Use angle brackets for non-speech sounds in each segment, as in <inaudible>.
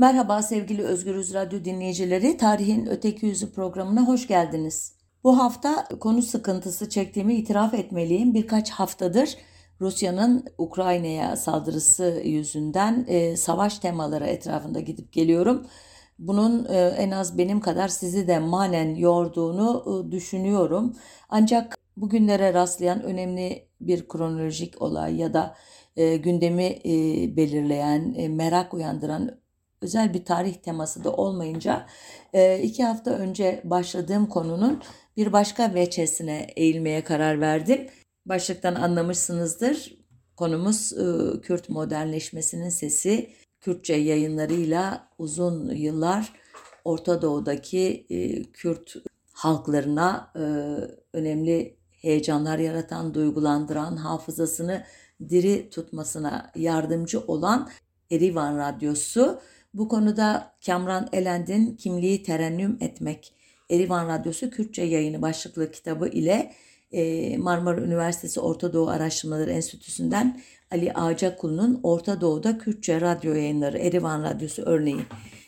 Merhaba sevgili Özgürüz Radyo dinleyicileri. Tarihin Öteki Yüzü programına hoş geldiniz. Bu hafta konu sıkıntısı çektiğimi itiraf etmeliyim. Birkaç haftadır Rusya'nın Ukrayna'ya saldırısı yüzünden e, savaş temaları etrafında gidip geliyorum. Bunun e, en az benim kadar sizi de manen yorduğunu e, düşünüyorum. Ancak bugünlere rastlayan önemli bir kronolojik olay ya da e, gündemi e, belirleyen, e, merak uyandıran özel bir tarih teması da olmayınca e, iki hafta önce başladığım konunun bir başka veçesine eğilmeye karar verdim. Başlıktan anlamışsınızdır. Konumuz e, Kürt modernleşmesinin sesi. Kürtçe yayınlarıyla uzun yıllar Orta Doğu'daki e, Kürt halklarına önemli heyecanlar yaratan, duygulandıran, hafızasını diri tutmasına yardımcı olan Erivan Radyosu. Bu konuda Kamran Elend'in Kimliği Terennüm Etmek, Erivan Radyosu Kürtçe yayını başlıklı kitabı ile e, Marmara Üniversitesi Orta Doğu Araştırmaları Enstitüsü'nden Ali Ağacakulu'nun Orta Doğu'da Kürtçe radyo yayınları Erivan Radyosu örneği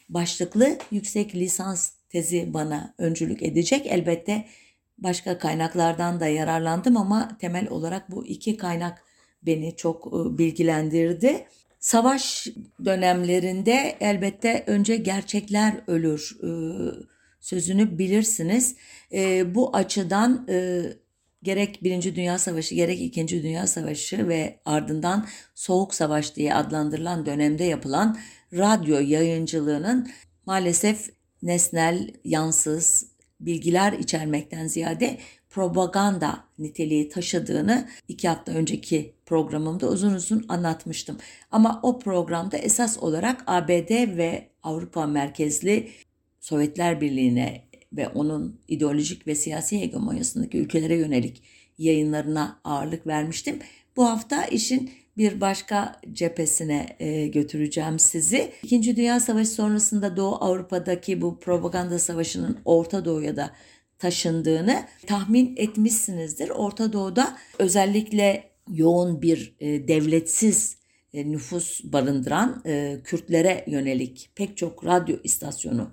başlıklı yüksek lisans tezi bana öncülük edecek. Elbette başka kaynaklardan da yararlandım ama temel olarak bu iki kaynak beni çok e, bilgilendirdi. Savaş dönemlerinde elbette önce gerçekler ölür e, sözünü bilirsiniz. E, bu açıdan gerek Birinci Dünya Savaşı gerek İkinci Dünya Savaşı ve ardından Soğuk Savaş diye adlandırılan dönemde yapılan radyo yayıncılığının maalesef nesnel, yansız bilgiler içermekten ziyade propaganda niteliği taşıdığını iki hafta önceki programımda uzun uzun anlatmıştım. Ama o programda esas olarak ABD ve Avrupa merkezli Sovyetler Birliği'ne ve onun ideolojik ve siyasi hegemonyasındaki ülkelere yönelik yayınlarına ağırlık vermiştim. Bu hafta işin bir başka cephesine e, götüreceğim sizi. İkinci Dünya Savaşı sonrasında Doğu Avrupa'daki bu propaganda savaşının Orta Doğu'ya da taşındığını tahmin etmişsinizdir. Orta Doğu'da özellikle yoğun bir e, devletsiz e, nüfus barındıran e, Kürtlere yönelik pek çok radyo istasyonu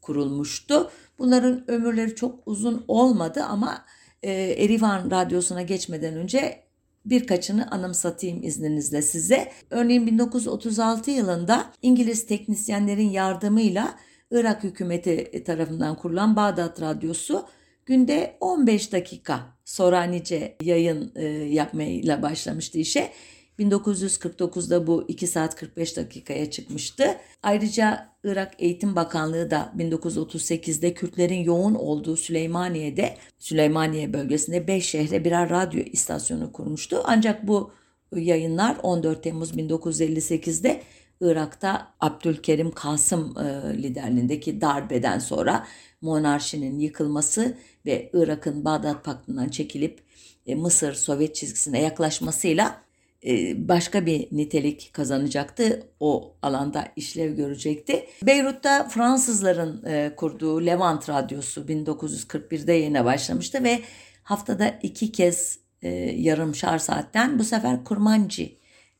kurulmuştu. Bunların ömürleri çok uzun olmadı ama e, Erivan Radyosu'na geçmeden önce birkaçını anımsatayım izninizle size. Örneğin 1936 yılında İngiliz teknisyenlerin yardımıyla Irak hükümeti tarafından kurulan Bağdat Radyosu günde 15 dakika Soranice yayın e, yapmayla başlamıştı işe. 1949'da bu 2 saat 45 dakikaya çıkmıştı. Ayrıca Irak Eğitim Bakanlığı da 1938'de Kürtlerin yoğun olduğu Süleymaniye'de, Süleymaniye bölgesinde 5 şehre birer radyo istasyonu kurmuştu. Ancak bu yayınlar 14 Temmuz 1958'de Irak'ta Abdülkerim Kasım e, liderliğindeki darbeden sonra monarşinin yıkılması ve Irak'ın Bağdat Paktı'ndan çekilip e, Mısır Sovyet çizgisine yaklaşmasıyla e, başka bir nitelik kazanacaktı. O alanda işlev görecekti. Beyrut'ta Fransızların e, kurduğu Levant Radyosu 1941'de yayına başlamıştı ve haftada iki kez e, yarımşar saatten bu sefer Kurmancı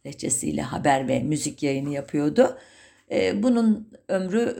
lehçesiyle haber ve müzik yayını yapıyordu. Bunun ömrü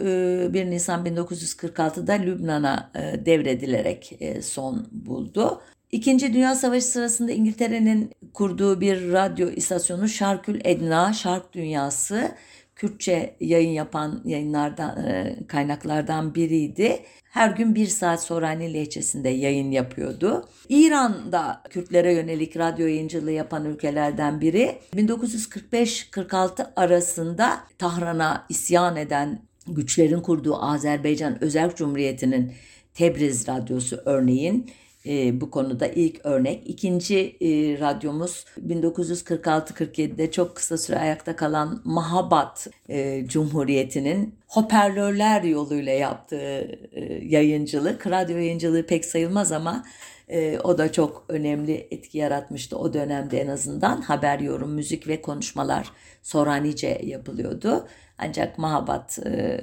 1 Nisan 1946'da Lübnan'a devredilerek son buldu. İkinci Dünya Savaşı sırasında İngiltere'nin kurduğu bir radyo istasyonu Şarkül Edna, Şark Dünyası, Kürtçe yayın yapan yayınlardan e, kaynaklardan biriydi. Her gün bir saat Sorani lehçesinde yayın yapıyordu. İran'da Kürtlere yönelik radyo yayıncılığı yapan ülkelerden biri. 1945-46 arasında Tahran'a isyan eden güçlerin kurduğu Azerbaycan Özerk Cumhuriyeti'nin Tebriz Radyosu örneğin e, bu konuda ilk örnek. İkinci e, radyomuz 1946-47'de çok kısa süre ayakta kalan Mahabat e, Cumhuriyeti'nin hoparlörler yoluyla yaptığı e, yayıncılık. Radyo yayıncılığı pek sayılmaz ama e, o da çok önemli etki yaratmıştı o dönemde en azından. Haber, yorum, müzik ve konuşmalar Soranice yapılıyordu. Ancak Mahabat e,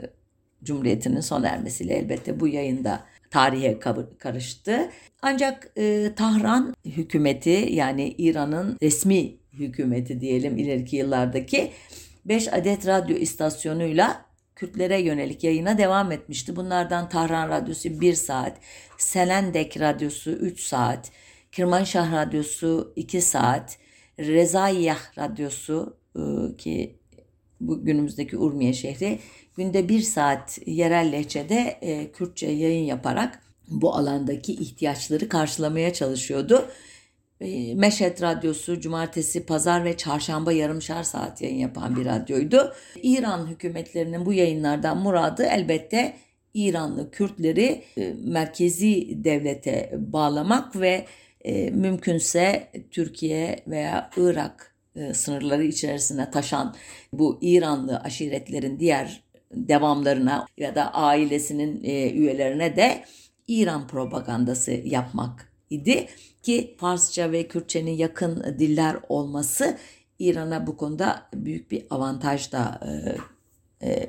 Cumhuriyeti'nin sona ermesiyle elbette bu yayında tarihe karıştı. Ancak e, Tahran hükümeti yani İran'ın resmi hükümeti diyelim ileriki yıllardaki 5 adet radyo istasyonuyla Kürtlere yönelik yayına devam etmişti. Bunlardan Tahran Radyosu 1 saat, Selendek Radyosu 3 saat, Kirmanşah Radyosu 2 saat, Rezaiyah Radyosu e, ki bu günümüzdeki Urmiye şehri günde bir saat yerel lehçede e, Kürtçe yayın yaparak bu alandaki ihtiyaçları karşılamaya çalışıyordu. E, Meşet Radyosu cumartesi, pazar ve çarşamba yarımşar saat yayın yapan bir radyoydu. İran hükümetlerinin bu yayınlardan muradı elbette İranlı Kürtleri e, merkezi devlete bağlamak ve e, mümkünse Türkiye veya Irak sınırları içerisine taşan bu İranlı aşiretlerin diğer devamlarına ya da ailesinin e, üyelerine de İran propagandası yapmak idi ki Farsça ve Kürtçenin yakın diller olması İran'a bu konuda büyük bir avantaj da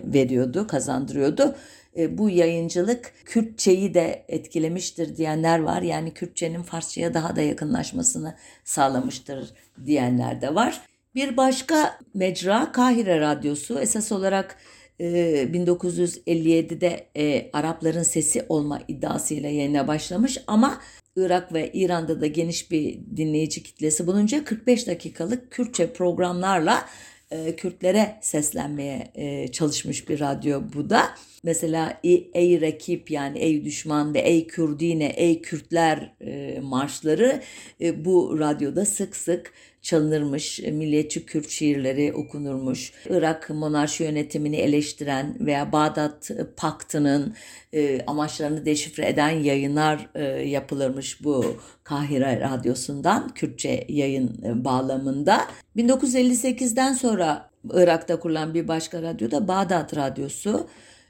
veriyordu, kazandırıyordu. E, bu yayıncılık Kürtçeyi de etkilemiştir diyenler var. Yani Kürtçenin Farsçaya daha da yakınlaşmasını sağlamıştır diyenler de var. Bir başka mecra Kahire Radyosu esas olarak 1957'de e, e, Arapların sesi olma iddiasıyla yayına başlamış ama Irak ve İran'da da geniş bir dinleyici kitlesi bulunca 45 dakikalık Kürtçe programlarla e, Kürtlere seslenmeye e, çalışmış bir radyo bu da. Mesela ey rakip yani ey düşman ve ey Kürdine, ey Kürtler e, marşları e, bu radyoda sık sık çalınırmış, milliyetçi Kürt şiirleri okunurmuş. Irak monarşi yönetimini eleştiren veya Bağdat Paktı'nın e, amaçlarını deşifre eden yayınlar e, yapılırmış bu Kahire Radyosu'ndan Kürtçe yayın e, bağlamında. 1958'den sonra Irak'ta kurulan bir başka radyo da Bağdat Radyosu.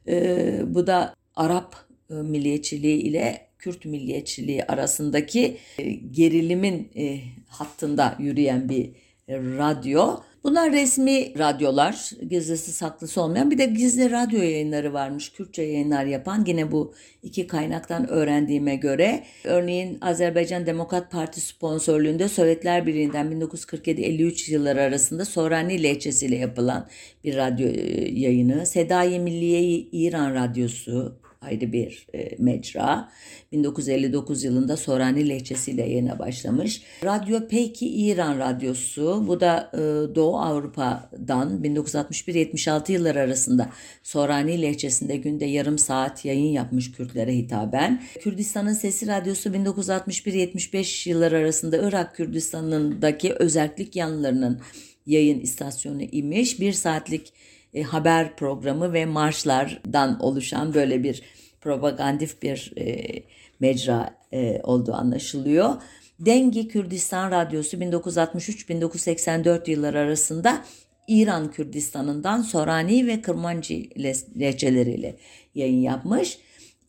E, bu da Arap e, milliyetçiliği ile Kürt milliyetçiliği arasındaki e, gerilimin e, hattında yürüyen bir radyo. Bunlar resmi radyolar, gizlisi saklısı olmayan bir de gizli radyo yayınları varmış. Kürtçe yayınlar yapan yine bu iki kaynaktan öğrendiğime göre. Örneğin Azerbaycan Demokrat Parti sponsorluğunda Sovyetler Birliği'nden 1947-53 yılları arasında Sorani lehçesiyle yapılan bir radyo yayını. Sedai Milliye İran Radyosu, ayrı bir e, mecra. 1959 yılında Sorani lehçesiyle yayına başlamış. Radyo Peki İran Radyosu bu da e, Doğu Avrupa'dan 1961-76 yıllar arasında Sorani lehçesinde günde yarım saat yayın yapmış Kürtlere hitaben. Kürdistan'ın Sesi Radyosu 1961-75 yıllar arasında Irak Kürdistan'ındaki özellik yanlarının yayın istasyonu imiş. Bir saatlik e, haber programı ve marşlardan oluşan böyle bir propagandif bir e, mecra e, olduğu anlaşılıyor. Dengi Kürdistan Radyosu 1963-1984 yılları arasında İran Kürdistan'ından Sorani ve Kırmancı lehçeleriyle yayın yapmış.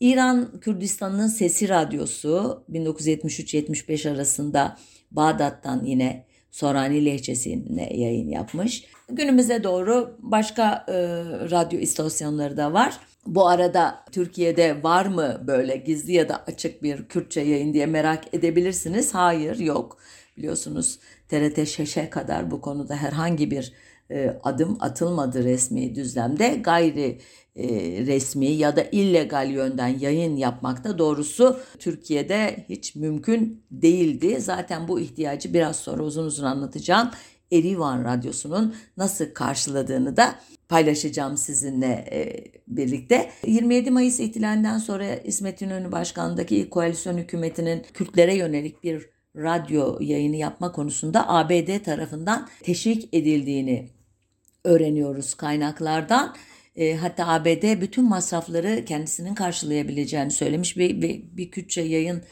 İran Kürdistan'ın Sesi Radyosu 1973-75 arasında Bağdat'tan yine Sorani lehçesine yayın yapmış. Günümüze doğru başka e, radyo istasyonları da var. Bu arada Türkiye'de var mı böyle gizli ya da açık bir Kürtçe yayın diye merak edebilirsiniz. Hayır yok. Biliyorsunuz TRT Şeş'e kadar bu konuda herhangi bir e, adım atılmadı resmi düzlemde. Gayri e, resmi ya da illegal yönden yayın yapmak da doğrusu Türkiye'de hiç mümkün değildi. Zaten bu ihtiyacı biraz sonra uzun uzun anlatacağım. Erivan Radyosu'nun nasıl karşıladığını da paylaşacağım sizinle e, birlikte. 27 Mayıs ihtilalinden sonra İsmet İnönü başkanlığındaki ilk koalisyon hükümetinin Kürtlere yönelik bir radyo yayını yapma konusunda ABD tarafından teşvik edildiğini öğreniyoruz kaynaklardan. E, hatta ABD bütün masrafları kendisinin karşılayabileceğini söylemiş ve bir, bir Kürtçe yayın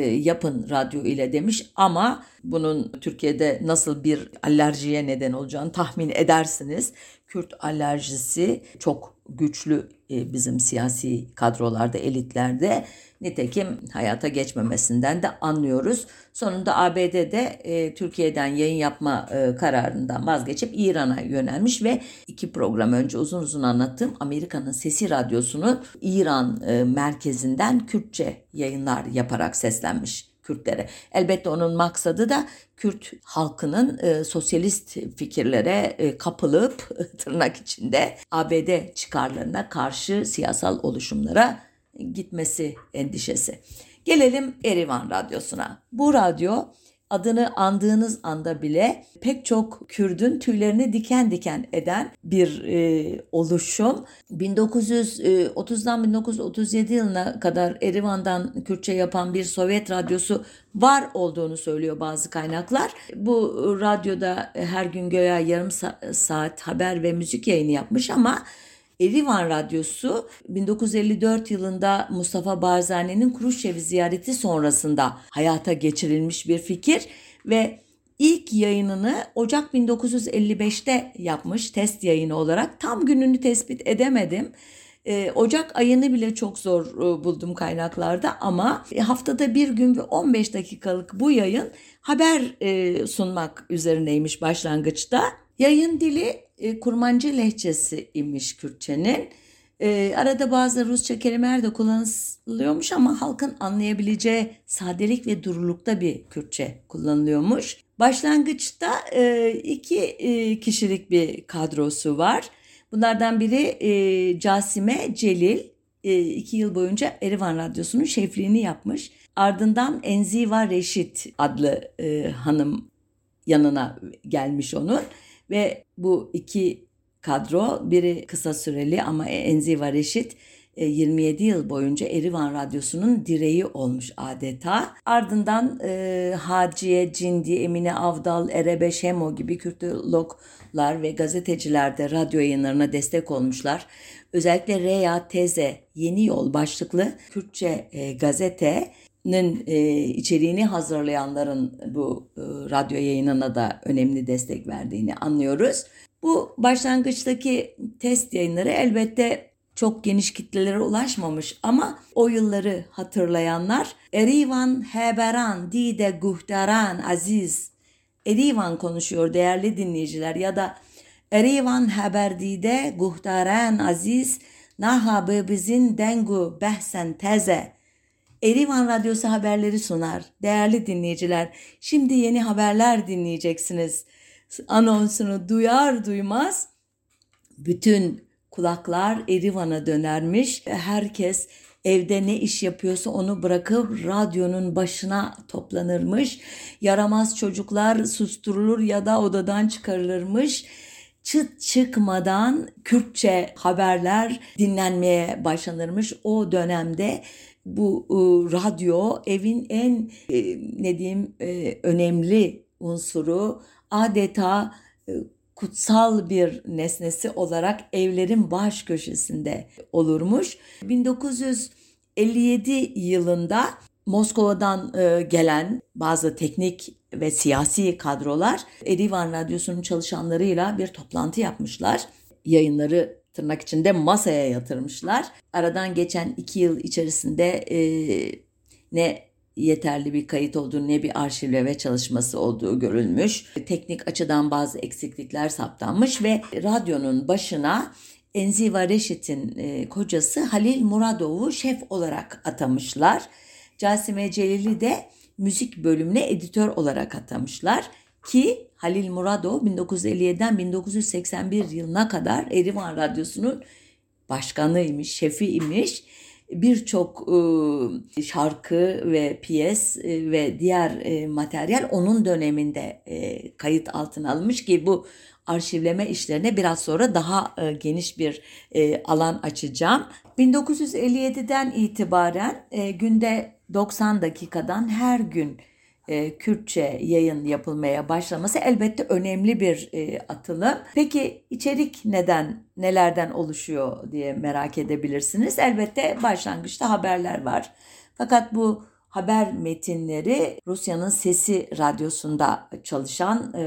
yapın radyo ile demiş ama bunun Türkiye'de nasıl bir alerjiye neden olacağını tahmin edersiniz. Kürt alerjisi çok güçlü e, bizim siyasi kadrolarda, elitlerde. Nitekim hayata geçmemesinden de anlıyoruz. Sonunda ABD'de e, Türkiye'den yayın yapma e, kararından vazgeçip İran'a yönelmiş ve iki program önce uzun uzun anlattığım Amerika'nın Sesi Radyosu'nu İran e, merkezinden Kürtçe yayınlar yaparak seslenmiş Kürtlere. Elbette onun maksadı da Kürt halkının e, sosyalist fikirlere e, kapılıp <laughs> tırnak içinde ABD çıkarlarına karşı siyasal oluşumlara gitmesi endişesi. Gelelim Erivan Radyosu'na. Bu radyo adını andığınız anda bile pek çok Kürdün tüylerini diken diken eden bir e, oluşum. 1930'dan 1937 yılına kadar Erivan'dan Kürtçe yapan bir Sovyet radyosu var olduğunu söylüyor bazı kaynaklar. Bu radyoda her gün göya yarım saat haber ve müzik yayını yapmış ama Erivan Radyosu 1954 yılında Mustafa Barzani'nin Kuruşçevi ziyareti sonrasında hayata geçirilmiş bir fikir ve ilk yayınını Ocak 1955'te yapmış test yayını olarak. Tam gününü tespit edemedim. Ee, Ocak ayını bile çok zor e, buldum kaynaklarda ama haftada bir gün ve 15 dakikalık bu yayın haber e, sunmak üzerineymiş başlangıçta. Yayın dili e, kurmancı lehçesi imiş Kürtçenin. E, arada bazı Rusça kelimeler de kullanılıyormuş ama halkın anlayabileceği sadelik ve durulukta bir Kürtçe kullanılıyormuş. Başlangıçta e, iki kişilik bir kadrosu var. Bunlardan biri Casime Celil. İki yıl boyunca Erivan Radyosu'nun şefliğini yapmış. Ardından Enziva Reşit adlı hanım yanına gelmiş onun. Ve bu iki kadro biri kısa süreli ama Enziva Reşit 27 e, yıl boyunca Erivan Radyosu'nun direği olmuş adeta. Ardından e, Haciye, Cindi, Emine Avdal, Erebe Şemo gibi Kürtologlar ve gazeteciler de radyo yayınlarına destek olmuşlar. Özellikle Reya Teze Yeni Yol başlıklı Kürtçe e, gazete e, içeriğini hazırlayanların bu e, radyo yayınına da önemli destek verdiğini anlıyoruz. Bu başlangıçtaki test yayınları elbette çok geniş kitlelere ulaşmamış ama o yılları hatırlayanlar Erivan Heberan Dide Guhtaran Aziz. Erivan konuşuyor değerli dinleyiciler ya da Erivan Haber Dide Guhtaran Aziz. Naha bizim dengu behsen teze Erivan Radyosu haberleri sunar. Değerli dinleyiciler, şimdi yeni haberler dinleyeceksiniz. Anonsunu duyar duymaz bütün kulaklar Erivan'a dönermiş. Herkes evde ne iş yapıyorsa onu bırakıp radyonun başına toplanırmış. Yaramaz çocuklar susturulur ya da odadan çıkarılırmış çıt çıkmadan Kürtçe haberler dinlenmeye başlanırmış. O dönemde bu e, radyo evin en e, ne diyeyim e, önemli unsuru adeta e, kutsal bir nesnesi olarak evlerin baş köşesinde olurmuş. 1957 yılında Moskova'dan e, gelen bazı teknik ve siyasi kadrolar Erivan Radyosu'nun çalışanlarıyla bir toplantı yapmışlar. Yayınları tırnak içinde masaya yatırmışlar. Aradan geçen iki yıl içerisinde e, ne yeterli bir kayıt olduğu ne bir arşivleme çalışması olduğu görülmüş. Teknik açıdan bazı eksiklikler saptanmış ve radyonun başına Enziva Reşit'in e, kocası Halil Muradov'u şef olarak atamışlar. Casime Celil'i de müzik bölümüne editör olarak atamışlar ki Halil Muradov 1957'den 1981 yılına kadar Erivan Radyosu'nun başkanıymış, şefiymiş. Birçok e, şarkı ve piyes e, ve diğer e, materyal onun döneminde e, kayıt altına alınmış ki bu arşivleme işlerine biraz sonra daha e, geniş bir e, alan açacağım. 1957'den itibaren e, günde 90 dakikadan her gün e, Kürtçe yayın yapılmaya başlaması elbette önemli bir e, atılım. Peki içerik neden, nelerden oluşuyor diye merak edebilirsiniz. Elbette başlangıçta haberler var. Fakat bu haber metinleri Rusya'nın Sesi Radyosu'nda çalışan e,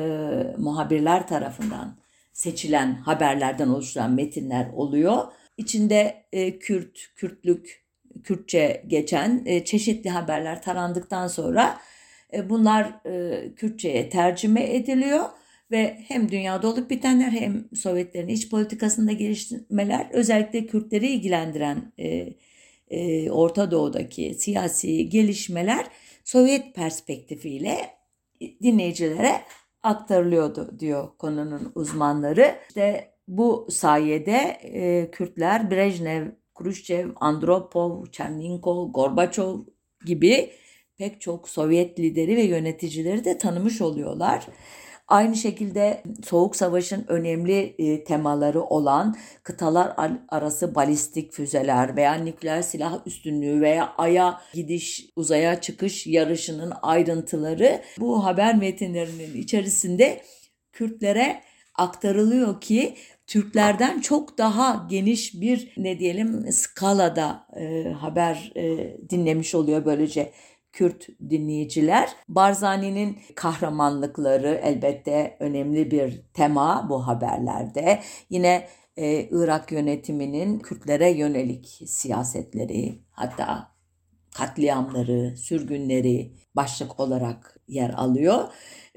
muhabirler tarafından seçilen haberlerden oluşan metinler oluyor. İçinde e, Kürt, Kürtlük, Kürtçe geçen e, çeşitli haberler tarandıktan sonra bunlar e, Kürtçe'ye tercüme ediliyor ve hem dünyada olup bitenler hem Sovyetlerin iç politikasında geliştirmeler özellikle Kürtleri ilgilendiren e, Orta Doğu'daki siyasi gelişmeler Sovyet perspektifiyle dinleyicilere aktarılıyordu diyor konunun uzmanları. İşte bu sayede e, Kürtler Brejnev, Khrushchev, Andropov, Cherninkov, Gorbaçov gibi pek çok Sovyet lideri ve yöneticileri de tanımış oluyorlar. Aynı şekilde Soğuk Savaş'ın önemli e, temaları olan kıtalar arası balistik füzeler veya nükleer silah üstünlüğü veya aya gidiş, uzaya çıkış yarışının ayrıntıları bu haber metinlerinin içerisinde Kürtlere aktarılıyor ki Türklerden çok daha geniş bir ne diyelim skalada e, haber e, dinlemiş oluyor böylece Kürt dinleyiciler. Barzani'nin kahramanlıkları elbette önemli bir tema bu haberlerde. Yine e, Irak yönetiminin Kürtlere yönelik siyasetleri hatta katliamları, sürgünleri başlık olarak yer alıyor.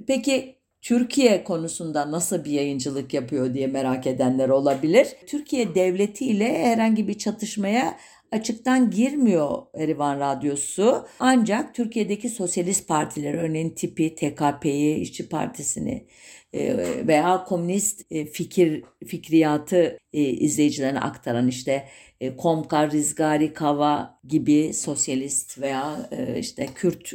Peki Türkiye konusunda nasıl bir yayıncılık yapıyor diye merak edenler olabilir. Türkiye devleti ile herhangi bir çatışmaya açıktan girmiyor Erivan Radyosu. Ancak Türkiye'deki sosyalist partiler örneğin tipi TKP'yi, İşçi Partisi'ni e, veya komünist e, fikir fikriyatı e, izleyicilerine aktaran işte Komkar, Rizgari, Kava gibi sosyalist veya işte Kürt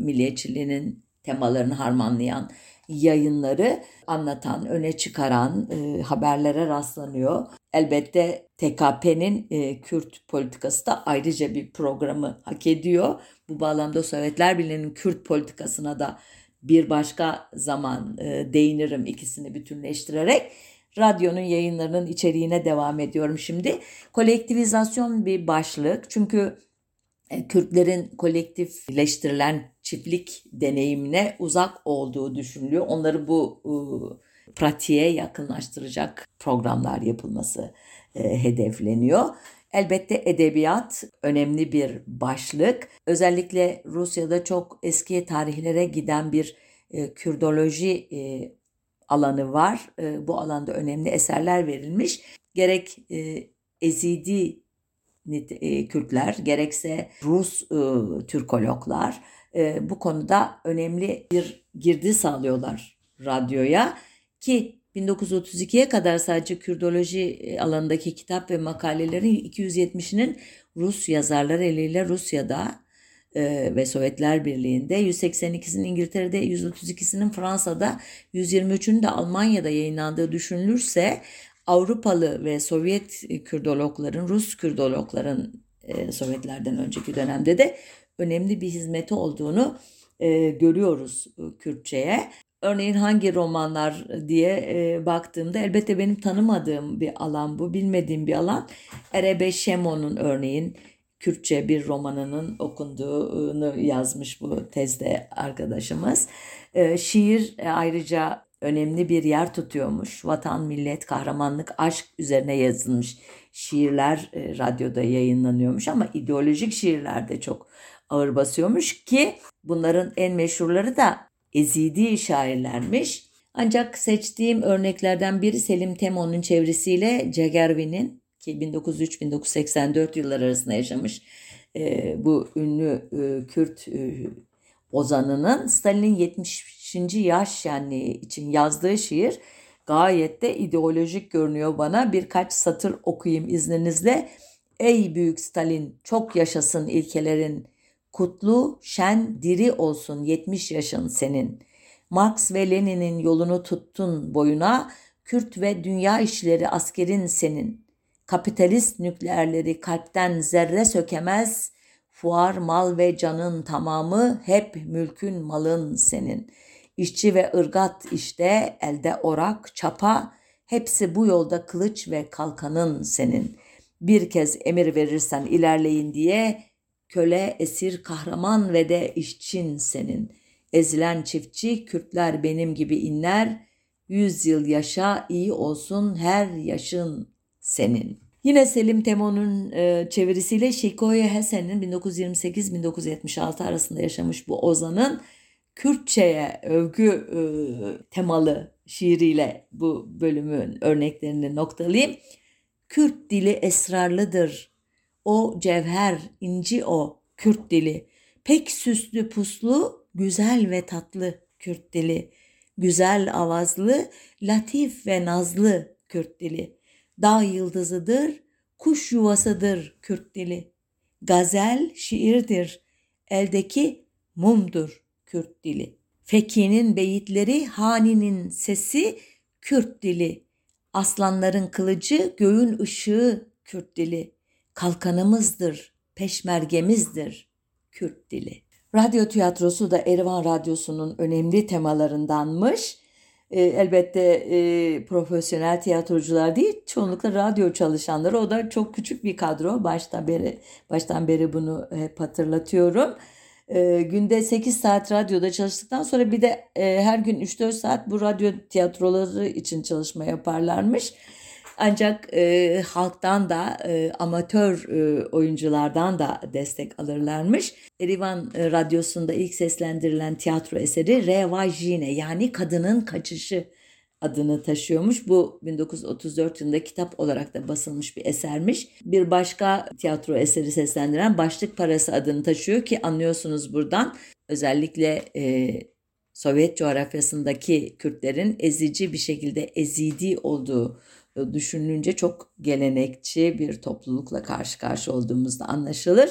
milliyetçiliğinin temalarını harmanlayan yayınları anlatan, öne çıkaran e, haberlere rastlanıyor. Elbette TKP'nin e, Kürt politikası da ayrıca bir programı hak ediyor. Bu bağlamda Sovyetler Birliği'nin Kürt politikasına da bir başka zaman e, değinirim ikisini bütünleştirerek. Radyonun yayınlarının içeriğine devam ediyorum şimdi. Kolektivizasyon bir başlık. Çünkü e, Kürtlerin kolektifleştirilen çiftlik deneyimine uzak olduğu düşünülüyor. Onları bu e, pratiğe yakınlaştıracak programlar yapılması e, hedefleniyor. Elbette edebiyat önemli bir başlık. Özellikle Rusya'da çok eski tarihlere giden bir e, Kürdoloji e, alanı var. E, bu alanda önemli eserler verilmiş. Gerek e, Ezidi e, Kürtler gerekse Rus e, Türkologlar e, bu konuda önemli bir girdi sağlıyorlar radyoya ki 1932'ye kadar sadece Kürdoloji e, alanındaki kitap ve makalelerin 270'inin Rus yazarlar eliyle Rusya'da e, ve Sovyetler Birliği'nde, 182'sinin İngiltere'de, 132'sinin Fransa'da, 123'ünün de Almanya'da yayınlandığı düşünülürse Avrupalı ve Sovyet Kürdologların, Rus Kürdologların e, Sovyetlerden önceki dönemde de önemli bir hizmeti olduğunu e, görüyoruz e, Kürtçe'ye. Örneğin hangi romanlar diye e, baktığımda elbette benim tanımadığım bir alan bu, bilmediğim bir alan. Erebe Şemo'nun örneğin Kürtçe bir romanının okunduğunu yazmış bu tezde arkadaşımız. E, şiir e, ayrıca önemli bir yer tutuyormuş. Vatan, millet, kahramanlık, aşk üzerine yazılmış şiirler e, radyoda yayınlanıyormuş ama ideolojik şiirler de çok ağır basıyormuş ki bunların en meşhurları da ezidi şairlermiş. Ancak seçtiğim örneklerden biri Selim Temo'nun çevresiyle Cegervi'nin ki 1903-1984 yılları arasında yaşamış e, bu ünlü e, Kürt e, ozanının Stalin'in 70. yaş şenliği için yazdığı şiir gayet de ideolojik görünüyor bana. Birkaç satır okuyayım izninizle. Ey büyük Stalin çok yaşasın ilkelerin Kutlu, şen, diri olsun 70 yaşın senin. Marx ve Lenin'in yolunu tuttun boyuna, Kürt ve dünya işleri askerin senin. Kapitalist nükleerleri kalpten zerre sökemez, fuar mal ve canın tamamı hep mülkün malın senin. İşçi ve ırgat işte elde orak, çapa, hepsi bu yolda kılıç ve kalkanın senin. Bir kez emir verirsen ilerleyin diye köle, esir, kahraman ve de işçin senin. Ezilen çiftçi, Kürtler benim gibi inler, yüz yıl yaşa, iyi olsun her yaşın senin. Yine Selim Temo'nun e, çevirisiyle Şikoye Hesen'in 1928-1976 arasında yaşamış bu ozanın Kürtçe'ye övgü e, temalı şiiriyle bu bölümün örneklerini noktalayayım. Kürt dili esrarlıdır, o cevher, inci o, Kürt dili. Pek süslü puslu, güzel ve tatlı Kürt dili. Güzel avazlı, latif ve nazlı Kürt dili. Dağ yıldızıdır, kuş yuvasıdır Kürt dili. Gazel şiirdir, eldeki mumdur Kürt dili. Feki'nin beyitleri, Hani'nin sesi Kürt dili. Aslanların kılıcı, göğün ışığı Kürt dili. Kalkanımızdır, peşmergemizdir Kürt dili. Radyo tiyatrosu da Erivan Radyosu'nun önemli temalarındanmış. E, elbette e, profesyonel tiyatrocular değil, çoğunlukla radyo çalışanları. O da çok küçük bir kadro. Baştan beri baştan beri bunu hep hatırlatıyorum. E, günde 8 saat radyoda çalıştıktan sonra bir de e, her gün 3-4 saat bu radyo tiyatroları için çalışma yaparlarmış. Ancak e, halktan da e, amatör e, oyunculardan da destek alırlarmış. Erivan e, Radyosu'nda ilk seslendirilen tiyatro eseri Revajine yani Kadının Kaçışı adını taşıyormuş. Bu 1934 yılında kitap olarak da basılmış bir esermiş. Bir başka tiyatro eseri seslendiren Başlık Parası adını taşıyor ki anlıyorsunuz buradan özellikle e, Sovyet coğrafyasındaki Kürtlerin ezici bir şekilde ezidi olduğu düşünülünce çok gelenekçi bir toplulukla karşı karşı olduğumuzda anlaşılır.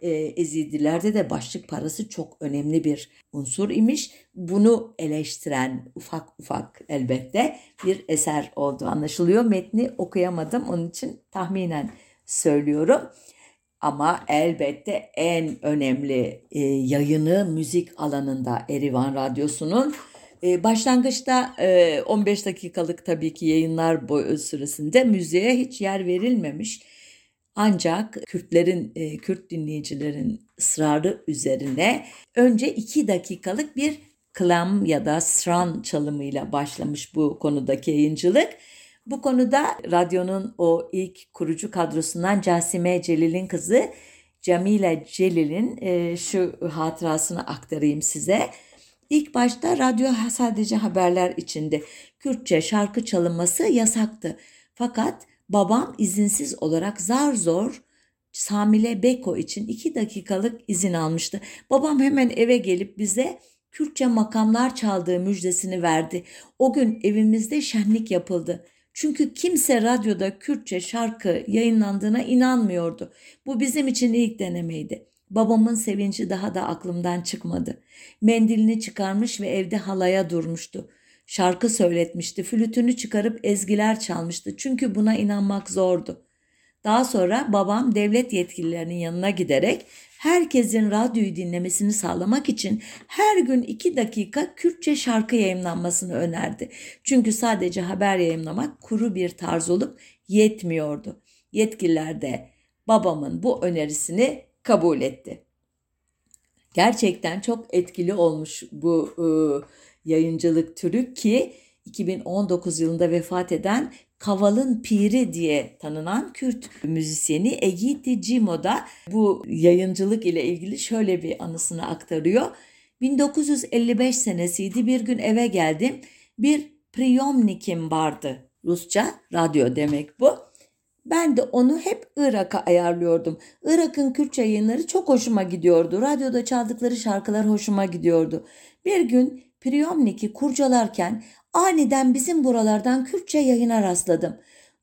E, Ezidilerde de başlık parası çok önemli bir unsur imiş. Bunu eleştiren ufak ufak elbette bir eser olduğu anlaşılıyor. Metni okuyamadım onun için tahminen söylüyorum. Ama elbette en önemli e, yayını müzik alanında Erivan Radyosu'nun e, başlangıçta e, 15 dakikalık tabii ki yayınlar boyu süresinde müziğe hiç yer verilmemiş. Ancak Kürtlerin, e, Kürt dinleyicilerin ısrarı üzerine önce 2 dakikalık bir klam ya da sran çalımıyla başlamış bu konudaki yayıncılık. Bu konuda radyonun o ilk kurucu kadrosundan Casime Celil'in kızı Camile Celil'in e, şu hatırasını aktarayım size. İlk başta radyo sadece haberler içinde Kürtçe şarkı çalınması yasaktı. Fakat babam izinsiz olarak zar zor Samile Beko için iki dakikalık izin almıştı. Babam hemen eve gelip bize Kürtçe makamlar çaldığı müjdesini verdi. O gün evimizde şenlik yapıldı. Çünkü kimse radyoda Kürtçe şarkı yayınlandığına inanmıyordu. Bu bizim için ilk denemeydi. Babamın sevinci daha da aklımdan çıkmadı. Mendilini çıkarmış ve evde halaya durmuştu. Şarkı söyletmişti, flütünü çıkarıp ezgiler çalmıştı çünkü buna inanmak zordu. Daha sonra babam devlet yetkililerinin yanına giderek herkesin radyoyu dinlemesini sağlamak için her gün iki dakika Kürtçe şarkı yayınlanmasını önerdi. Çünkü sadece haber yayınlamak kuru bir tarz olup yetmiyordu. Yetkililer de babamın bu önerisini kabul etti. Gerçekten çok etkili olmuş bu e, yayıncılık türü ki 2019 yılında vefat eden Kaval'ın Piri diye tanınan Kürt müzisyeni Egiti Cimo da bu yayıncılık ile ilgili şöyle bir anısını aktarıyor. 1955 senesiydi bir gün eve geldim bir priyomnikim vardı. Rusça radyo demek bu. Ben de onu hep Irak'a ayarlıyordum. Irak'ın Kürtçe yayınları çok hoşuma gidiyordu. Radyoda çaldıkları şarkılar hoşuma gidiyordu. Bir gün Priyomnik'i kurcalarken aniden bizim buralardan Kürtçe yayına rastladım.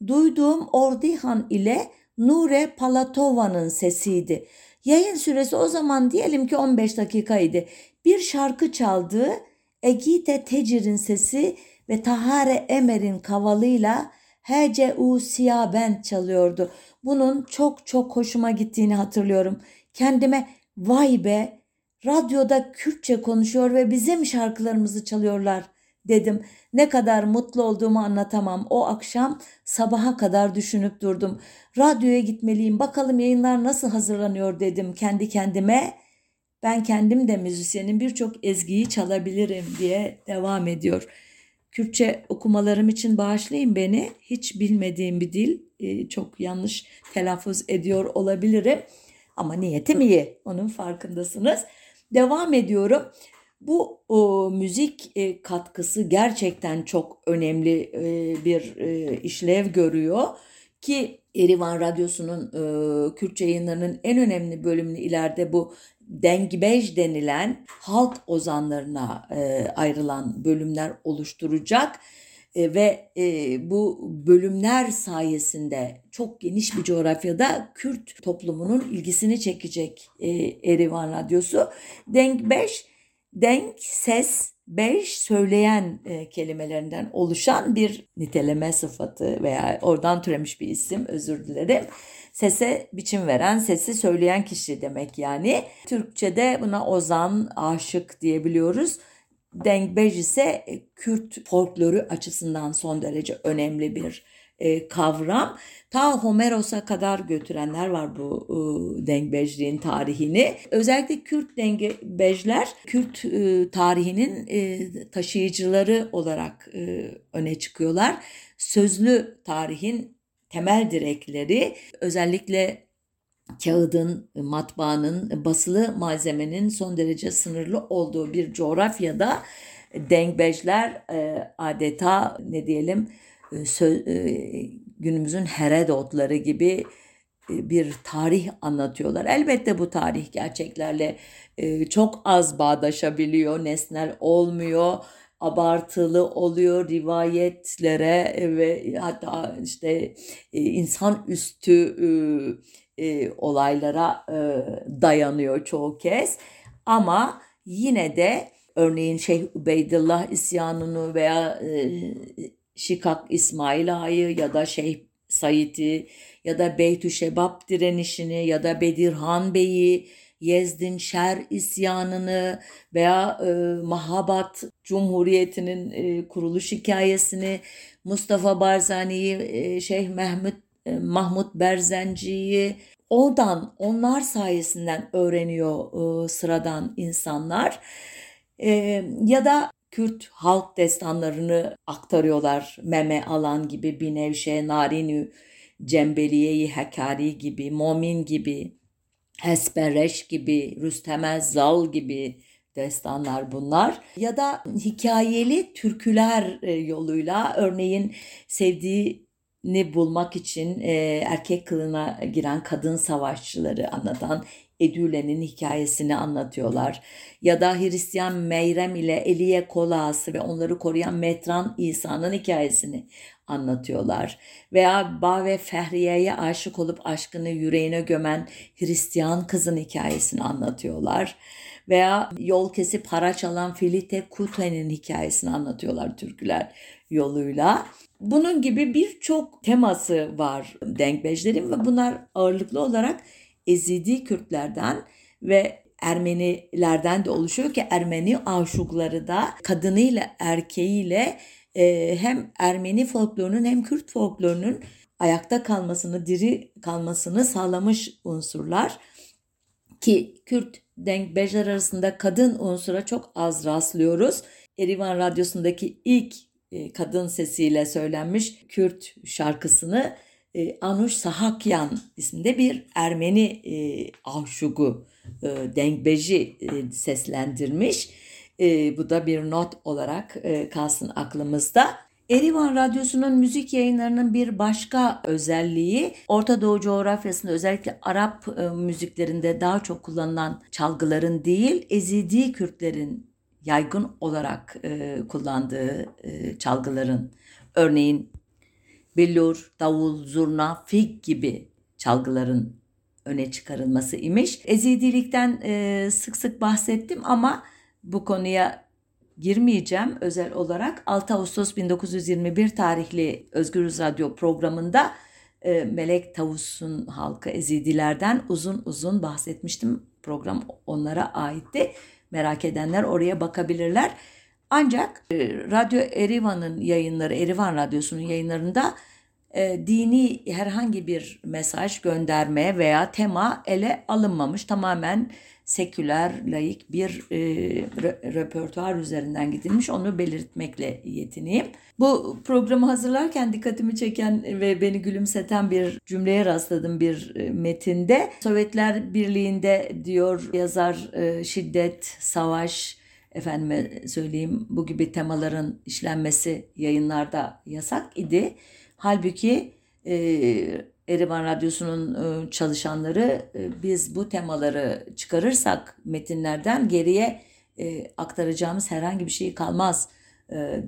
Duyduğum Ordihan ile Nure Palatova'nın sesiydi. Yayın süresi o zaman diyelim ki 15 dakikaydı. Bir şarkı çaldı. Egide Tecir'in sesi ve Tahare Emer'in kavalıyla H.C.U. Siyah çalıyordu. Bunun çok çok hoşuma gittiğini hatırlıyorum. Kendime vay be radyoda Kürtçe konuşuyor ve bizim şarkılarımızı çalıyorlar dedim. Ne kadar mutlu olduğumu anlatamam. O akşam sabaha kadar düşünüp durdum. Radyoya gitmeliyim bakalım yayınlar nasıl hazırlanıyor dedim kendi kendime. Ben kendim de müzisyenin birçok ezgiyi çalabilirim diye devam ediyor. Kürtçe okumalarım için bağışlayın beni. Hiç bilmediğim bir dil. E, çok yanlış telaffuz ediyor olabilirim. Ama niyetim iyi. Onun farkındasınız. Devam ediyorum. Bu o, müzik e, katkısı gerçekten çok önemli e, bir e, işlev görüyor ki Erivan Radyosu'nun e, Kürtçe yayınlarının en önemli bölümünü ileride bu dengbej denilen halk ozanlarına e, ayrılan bölümler oluşturacak e, ve e, bu bölümler sayesinde çok geniş bir coğrafyada Kürt toplumunun ilgisini çekecek e, Erivan Radyosu. Dengbej, denk, ses, beş söyleyen e, kelimelerinden oluşan bir niteleme sıfatı veya oradan türemiş bir isim özür dilerim. Sese biçim veren, sesi söyleyen kişi demek yani. Türkçe'de buna ozan, aşık diyebiliyoruz. Dengbej ise e, Kürt folkloru açısından son derece önemli bir e, kavram. Ta Homeros'a kadar götürenler var bu e, dengbejliğin tarihini. Özellikle Kürt dengbejler Kürt e, tarihinin e, taşıyıcıları olarak e, öne çıkıyorlar. Sözlü tarihin temel direkleri özellikle kağıdın, matbaanın, basılı malzemenin son derece sınırlı olduğu bir coğrafyada dengbejler e, adeta ne diyelim söz, e, günümüzün Herodotları gibi e, bir tarih anlatıyorlar. Elbette bu tarih gerçeklerle e, çok az bağdaşabiliyor, nesnel olmuyor abartılı oluyor rivayetlere ve hatta işte insan üstü e, olaylara dayanıyor çoğu kez. Ama yine de örneğin Şeyh Ubeydullah isyanını veya Şikak İsmail Ağa'yı ya da Şeyh Said'i ya da Beytü Şebap direnişini ya da Bedirhan Bey'i Yezdin Şer isyanını veya e, Mahabat Cumhuriyeti'nin e, kuruluş hikayesini Mustafa Barzani'yi, e, Şeyh Mehmet e, Mahmut Berzenci'yi oradan onlar sayesinden öğreniyor e, sıradan insanlar. E, ya da Kürt halk destanlarını aktarıyorlar. Meme Alan gibi, Binevşe, Narinü, Cembeliye-i Hekari gibi, Momin gibi, Hespereş gibi, Rüstemel Zal gibi destanlar bunlar. Ya da hikayeli türküler yoluyla örneğin sevdiği ni bulmak için e, erkek kılına giren kadın savaşçıları anlatan Edüle'nin hikayesini anlatıyorlar. Ya da Hristiyan Meyrem ile Eliye Kolası ve onları koruyan Metran İsa'nın hikayesini anlatıyorlar. Veya Ba ve Fehriye'ye aşık olup aşkını yüreğine gömen Hristiyan kızın hikayesini anlatıyorlar. Veya yol kesip haraç alan Filite Kute'nin hikayesini anlatıyorlar türküler yoluyla. Bunun gibi birçok teması var denkbejlerin ve bunlar ağırlıklı olarak Ezidi Kürtlerden ve Ermenilerden de oluşuyor ki Ermeni aşıkları da kadınıyla erkeğiyle e, hem Ermeni folklorunun hem Kürt folklorunun ayakta kalmasını, diri kalmasını sağlamış unsurlar. Ki Kürt denkbejler arasında kadın unsura çok az rastlıyoruz. Erivan Radyosu'ndaki ilk e, kadın sesiyle söylenmiş Kürt şarkısını e, Anuş Sahakyan isminde bir Ermeni e, ahşugu e, Dengbeji e, seslendirmiş. E, bu da bir not olarak e, kalsın aklımızda. Erivan Radyosu'nun müzik yayınlarının bir başka özelliği Orta Doğu coğrafyasında özellikle Arap e, müziklerinde daha çok kullanılan çalgıların değil Ezidi Kürtlerin yaygın olarak e, kullandığı e, çalgıların örneğin billur, davul, zurna, fig gibi çalgıların öne çıkarılması imiş. Ezidilikten e, sık sık bahsettim ama bu konuya girmeyeceğim özel olarak. 6 Ağustos 1921 tarihli Özgürüz Radyo programında e, Melek Tavus'un halkı Ezidilerden uzun uzun bahsetmiştim. Program onlara aitti. Merak edenler oraya bakabilirler. Ancak e, Radyo Erivan'ın yayınları, Erivan Radyosu'nun yayınlarında e, dini herhangi bir mesaj gönderme veya tema ele alınmamış. Tamamen seküler, laik bir e, röpertuar üzerinden gidilmiş. Onu belirtmekle yetineyim. Bu programı hazırlarken dikkatimi çeken ve beni gülümseten bir cümleye rastladım bir e, metinde. Sovyetler Birliği'nde diyor yazar e, şiddet, savaş, efendime söyleyeyim bu gibi temaların işlenmesi yayınlarda yasak idi. Halbuki e, Erivan Radyosu'nun e, çalışanları e, biz bu temaları çıkarırsak metinlerden geriye e, aktaracağımız herhangi bir şey kalmaz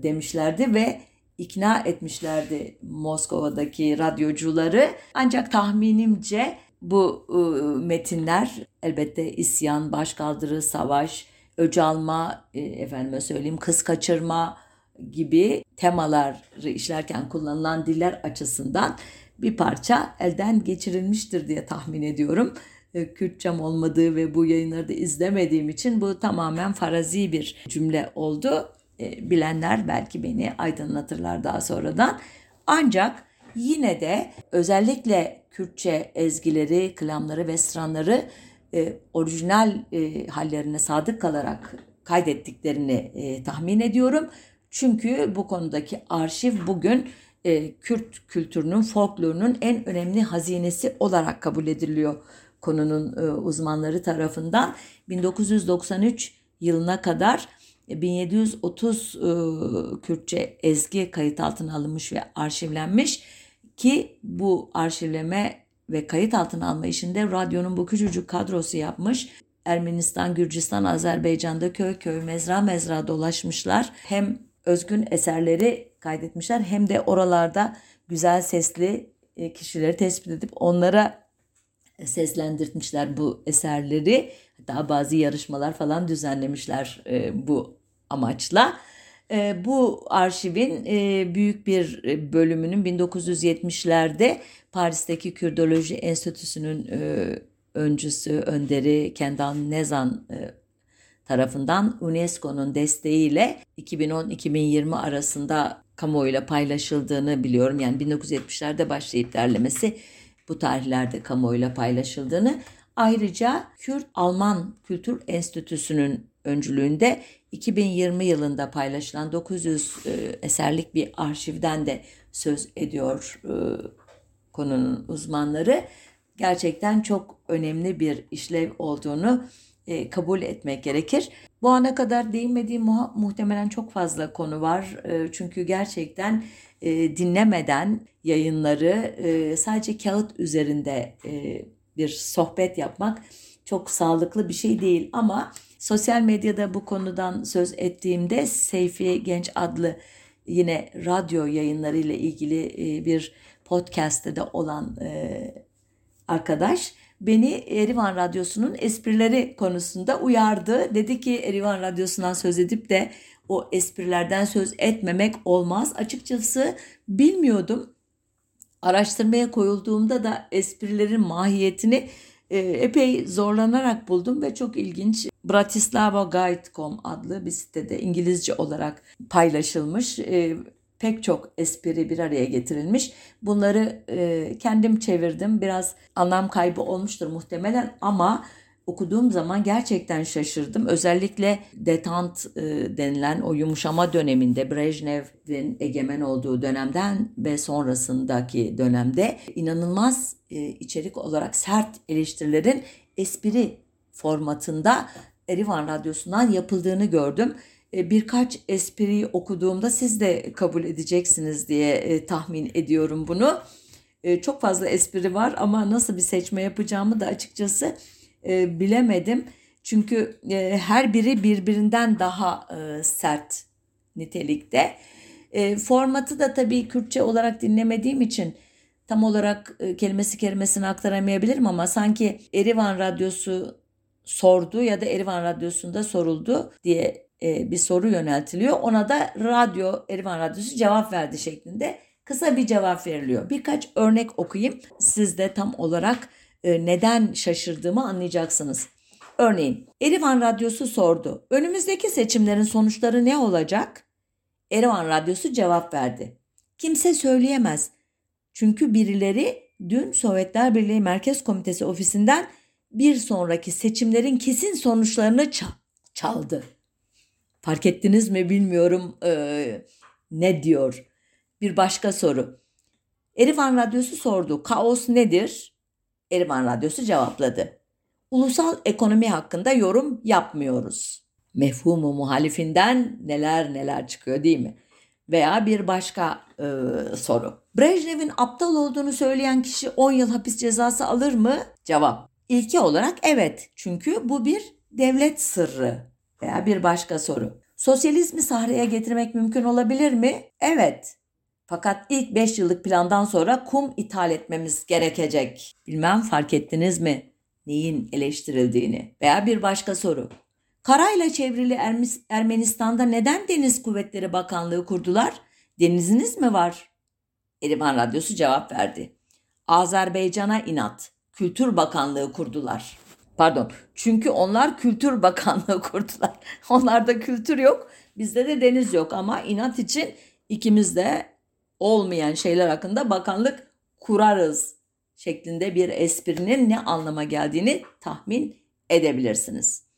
demişlerdi ve ikna etmişlerdi Moskova'daki radyocuları. Ancak tahminimce bu metinler elbette isyan, başkaldırı, savaş, öc alma, efendime söyleyeyim kız kaçırma gibi temaları işlerken kullanılan diller açısından bir parça elden geçirilmiştir diye tahmin ediyorum. E, Kürtçem olmadığı ve bu yayınları da izlemediğim için bu tamamen farazi bir cümle oldu. E, bilenler belki beni aydınlatırlar daha sonradan. Ancak yine de özellikle Kürtçe ezgileri, klamları ve stranları e, orijinal e, hallerine sadık kalarak kaydettiklerini e, tahmin ediyorum. Çünkü bu konudaki arşiv bugün e, Kürt kültürünün, folklorunun en önemli hazinesi olarak kabul ediliyor konunun e, uzmanları tarafından. 1993 yılına kadar 1730 e, Kürtçe ezgi kayıt altına alınmış ve arşivlenmiş ki bu arşivleme ve kayıt altına alma işinde radyonun bu küçücük kadrosu yapmış. Ermenistan, Gürcistan, Azerbaycan'da köy köy, mezra mezra dolaşmışlar. Hem özgün eserleri kaydetmişler hem de oralarda güzel sesli e, kişileri tespit edip onlara seslendirtmişler bu eserleri. Daha bazı yarışmalar falan düzenlemişler e, bu amaçla. E, bu arşivin büyük bir bölümünün 1970'lerde Paris'teki Kürdoloji Enstitüsü'nün öncüsü, önderi Kendan Nezan tarafından UNESCO'nun desteğiyle 2010-2020 arasında kamuoyuyla paylaşıldığını biliyorum. Yani 1970'lerde başlayıp derlemesi bu tarihlerde kamuoyuyla paylaşıldığını. Ayrıca Kürt Alman Kültür Enstitüsü'nün öncülüğünde 2020 yılında paylaşılan 900 e, eserlik bir arşivden de söz ediyor e, konunun uzmanları. Gerçekten çok önemli bir işlev olduğunu e, kabul etmek gerekir. Bu ana kadar değinmediğim muha- muhtemelen çok fazla konu var. E, çünkü gerçekten e, dinlemeden yayınları e, sadece kağıt üzerinde e, bir sohbet yapmak çok sağlıklı bir şey değil. Ama sosyal medyada bu konudan söz ettiğimde Seyfi Genç adlı yine radyo yayınları ile ilgili e, bir podcast'te de olan e, arkadaş beni Erivan Radyosu'nun esprileri konusunda uyardı. Dedi ki Erivan Radyosu'ndan söz edip de o esprilerden söz etmemek olmaz. Açıkçası bilmiyordum. Araştırmaya koyulduğumda da esprilerin mahiyetini epey zorlanarak buldum ve çok ilginç. Bratislava Guide.com adlı bir sitede İngilizce olarak paylaşılmış e, pek çok espri bir araya getirilmiş. Bunları e, kendim çevirdim. Biraz anlam kaybı olmuştur muhtemelen ama okuduğum zaman gerçekten şaşırdım. Özellikle detant e, denilen o yumuşama döneminde Brejnev'in egemen olduğu dönemden ve sonrasındaki dönemde inanılmaz e, içerik olarak sert eleştirilerin espri formatında Erivan Radyosu'ndan yapıldığını gördüm. E, birkaç espriyi okuduğumda siz de kabul edeceksiniz diye e, tahmin ediyorum bunu. E, çok fazla espri var ama nasıl bir seçme yapacağımı da açıkçası bilemedim. Çünkü her biri birbirinden daha sert nitelikte. Formatı da tabii Kürtçe olarak dinlemediğim için tam olarak kelimesi kelimesini aktaramayabilirim ama sanki Erivan Radyosu sordu ya da Erivan Radyosu'nda soruldu diye e, bir soru yöneltiliyor. Ona da radyo, Erivan Radyosu cevap verdi şeklinde kısa bir cevap veriliyor. Birkaç örnek okuyayım. Siz de tam olarak e, neden şaşırdığımı anlayacaksınız. Örneğin Erivan Radyosu sordu. Önümüzdeki seçimlerin sonuçları ne olacak? Erivan Radyosu cevap verdi. Kimse söyleyemez. Çünkü birileri dün Sovyetler Birliği Merkez Komitesi ofisinden bir sonraki seçimlerin kesin sonuçlarını çaldı. Fark ettiniz mi bilmiyorum ee, ne diyor. Bir başka soru. Erivan Radyosu sordu. Kaos nedir? Erivan Radyosu cevapladı. Ulusal ekonomi hakkında yorum yapmıyoruz. Mefhumu muhalifinden neler neler çıkıyor değil mi? Veya bir başka e, soru. Brejnev'in aptal olduğunu söyleyen kişi 10 yıl hapis cezası alır mı? Cevap. İlki olarak evet. Çünkü bu bir devlet sırrı. Veya bir başka soru. Sosyalizmi sahraya getirmek mümkün olabilir mi? Evet. Fakat ilk 5 yıllık plandan sonra kum ithal etmemiz gerekecek. Bilmem fark ettiniz mi neyin eleştirildiğini? Veya bir başka soru. Karayla çevrili Ermenistan'da neden Deniz Kuvvetleri Bakanlığı kurdular? Deniziniz mi var? Erivan Radyosu cevap verdi. Azerbaycan'a inat. Kültür Bakanlığı kurdular. Pardon. Çünkü onlar Kültür Bakanlığı <laughs> kurdular. Onlarda kültür yok. Bizde de deniz yok ama inat için ikimiz de olmayan şeyler hakkında bakanlık kurarız şeklinde bir esprinin ne anlama geldiğini tahmin edebilirsiniz.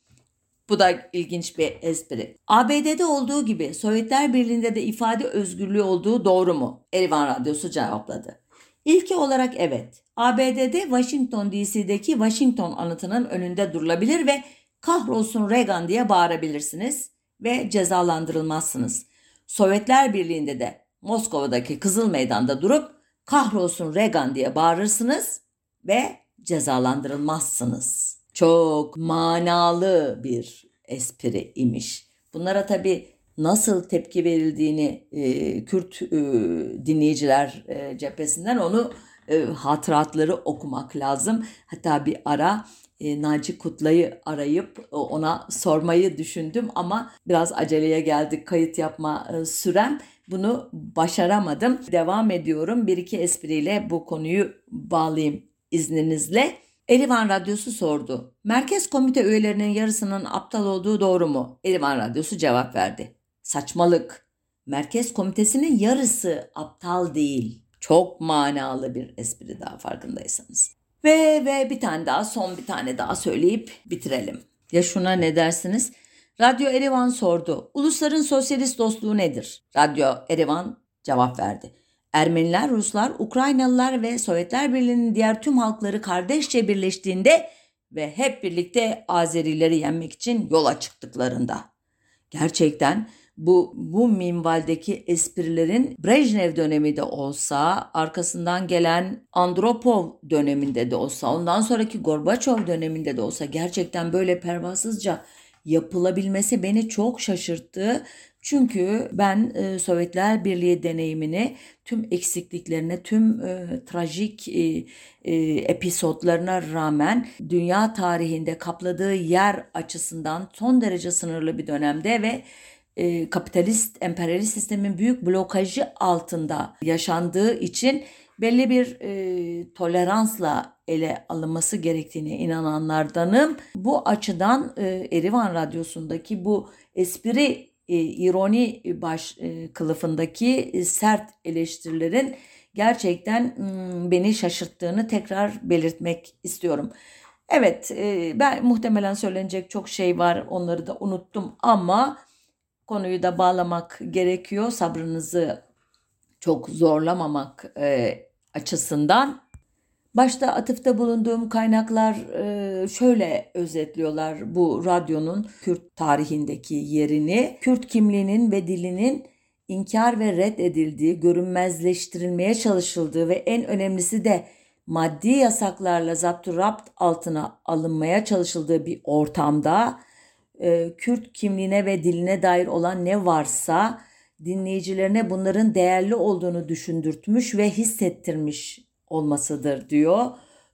Bu da ilginç bir espri. ABD'de olduğu gibi Sovyetler Birliği'nde de ifade özgürlüğü olduğu doğru mu? Erivan Radyosu cevapladı. İlki olarak evet. ABD'de Washington DC'deki Washington anıtının önünde durulabilir ve kahrolsun Reagan diye bağırabilirsiniz ve cezalandırılmazsınız. Sovyetler Birliği'nde de Moskova'daki Kızıl Meydan'da durup kahrolsun Reagan diye bağırırsınız ve cezalandırılmazsınız. Çok manalı bir espri imiş. Bunlara tabii nasıl tepki verildiğini e, Kürt e, dinleyiciler e, cephesinden onu e, hatıratları okumak lazım. Hatta bir ara e, Naci Kutlay'ı arayıp ona sormayı düşündüm ama biraz aceleye geldik kayıt yapma e, sürem. Bunu başaramadım. Devam ediyorum. Bir iki espriyle bu konuyu bağlayayım izninizle. Erivan Radyosu sordu. Merkez komite üyelerinin yarısının aptal olduğu doğru mu? Erivan Radyosu cevap verdi. Saçmalık. Merkez komitesinin yarısı aptal değil. Çok manalı bir espri daha farkındaysanız. Ve ve bir tane daha son bir tane daha söyleyip bitirelim. Ya şuna ne dersiniz? Radyo Erivan sordu. Ulusların sosyalist dostluğu nedir? Radyo Erivan cevap verdi. Ermeniler, Ruslar, Ukraynalılar ve Sovyetler Birliği'nin diğer tüm halkları kardeşçe birleştiğinde ve hep birlikte Azerileri yenmek için yola çıktıklarında. Gerçekten bu bu minvaldeki esprilerin Brejnev dönemi de olsa, arkasından gelen Andropov döneminde de olsa, ondan sonraki Gorbaçov döneminde de olsa gerçekten böyle pervasızca yapılabilmesi beni çok şaşırttı. Çünkü ben e, Sovyetler Birliği deneyimini tüm eksikliklerine, tüm e, trajik e, e, episodlarına rağmen dünya tarihinde kapladığı yer açısından son derece sınırlı bir dönemde ve e, kapitalist emperyalist sistemin büyük blokajı altında yaşandığı için belli bir e, toleransla ele alınması gerektiğine inananlardanım. Bu açıdan e, Erivan Radyosu'ndaki bu espri e, ironi baş e, kılıfındaki e, sert eleştirilerin gerçekten m, beni şaşırttığını tekrar belirtmek istiyorum. Evet, e, ben muhtemelen söylenecek çok şey var. Onları da unuttum ama konuyu da bağlamak gerekiyor. Sabrınızı çok zorlamamak e, açısından. Başta atıfta bulunduğum kaynaklar e, şöyle özetliyorlar bu radyonun Kürt tarihindeki yerini. Kürt kimliğinin ve dilinin inkar ve reddedildiği, görünmezleştirilmeye çalışıldığı ve en önemlisi de maddi yasaklarla zapturapt altına alınmaya çalışıldığı bir ortamda e, Kürt kimliğine ve diline dair olan ne varsa dinleyicilerine bunların değerli olduğunu düşündürtmüş ve hissettirmiş olmasıdır diyor.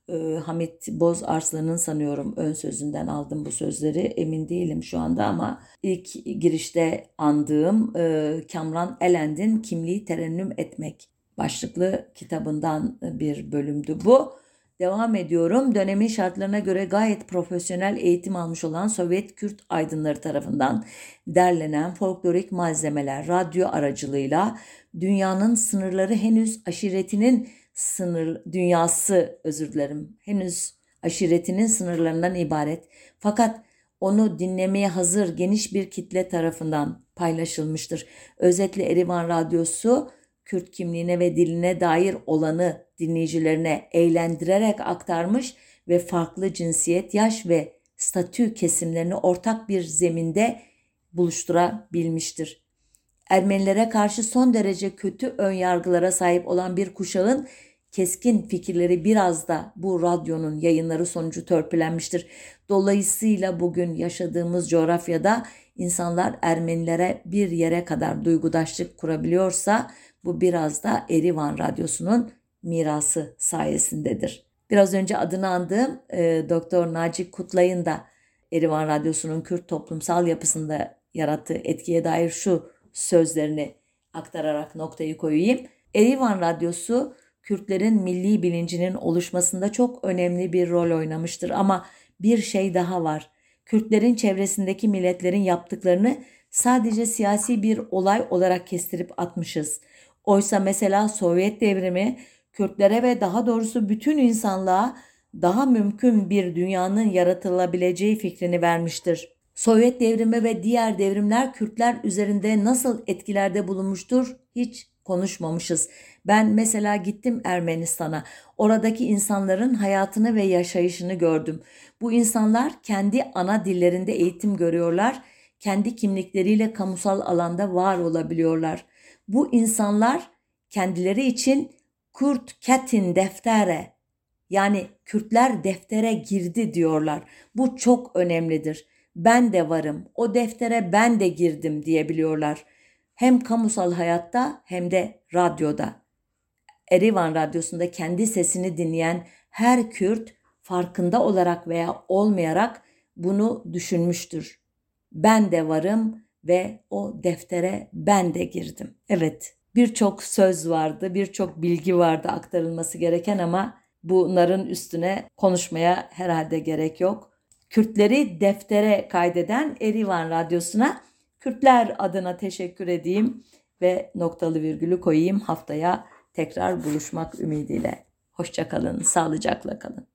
E, Hamit Boz Arslan'ın sanıyorum ön sözünden aldım bu sözleri emin değilim şu anda ama ilk girişte andığım e, Kamran Elend'in Kimliği Terennüm Etmek başlıklı kitabından bir bölümdü bu. Devam ediyorum. Dönemin şartlarına göre gayet profesyonel eğitim almış olan Sovyet Kürt aydınları tarafından derlenen folklorik malzemeler radyo aracılığıyla dünyanın sınırları henüz aşiretinin sınır dünyası özür dilerim. Henüz aşiretinin sınırlarından ibaret. Fakat onu dinlemeye hazır geniş bir kitle tarafından paylaşılmıştır. Özetle Erivan Radyosu Kürt kimliğine ve diline dair olanı dinleyicilerine eğlendirerek aktarmış ve farklı cinsiyet, yaş ve statü kesimlerini ortak bir zeminde buluşturabilmiştir. Ermenilere karşı son derece kötü ön yargılara sahip olan bir kuşağın keskin fikirleri biraz da bu radyonun yayınları sonucu törpülenmiştir. Dolayısıyla bugün yaşadığımız coğrafyada insanlar Ermenilere bir yere kadar duygudaşlık kurabiliyorsa bu biraz da Erivan Radyosu'nun mirası sayesindedir. Biraz önce adını andığım e, Doktor Naci Kutlay'ın da Erivan Radyosu'nun Kürt toplumsal yapısında yarattığı etkiye dair şu sözlerini aktararak noktayı koyayım. Erivan Radyosu Kürtlerin milli bilincinin oluşmasında çok önemli bir rol oynamıştır ama bir şey daha var. Kürtlerin çevresindeki milletlerin yaptıklarını sadece siyasi bir olay olarak kestirip atmışız. Oysa mesela Sovyet devrimi Kürtlere ve daha doğrusu bütün insanlığa daha mümkün bir dünyanın yaratılabileceği fikrini vermiştir. Sovyet devrimi ve diğer devrimler Kürtler üzerinde nasıl etkilerde bulunmuştur hiç konuşmamışız. Ben mesela gittim Ermenistan'a. Oradaki insanların hayatını ve yaşayışını gördüm. Bu insanlar kendi ana dillerinde eğitim görüyorlar. Kendi kimlikleriyle kamusal alanda var olabiliyorlar. Bu insanlar kendileri için Kurt Ketin deftere yani Kürtler deftere girdi diyorlar. Bu çok önemlidir. Ben de varım. O deftere ben de girdim diyebiliyorlar. Hem kamusal hayatta hem de radyoda. Erivan Radyosu'nda kendi sesini dinleyen her Kürt farkında olarak veya olmayarak bunu düşünmüştür. Ben de varım ve o deftere ben de girdim. Evet, birçok söz vardı, birçok bilgi vardı aktarılması gereken ama bunların üstüne konuşmaya herhalde gerek yok. Kürtleri deftere kaydeden Erivan Radyosu'na Kürtler adına teşekkür edeyim ve noktalı virgülü koyayım haftaya tekrar buluşmak ümidiyle. Hoşçakalın, sağlıcakla kalın.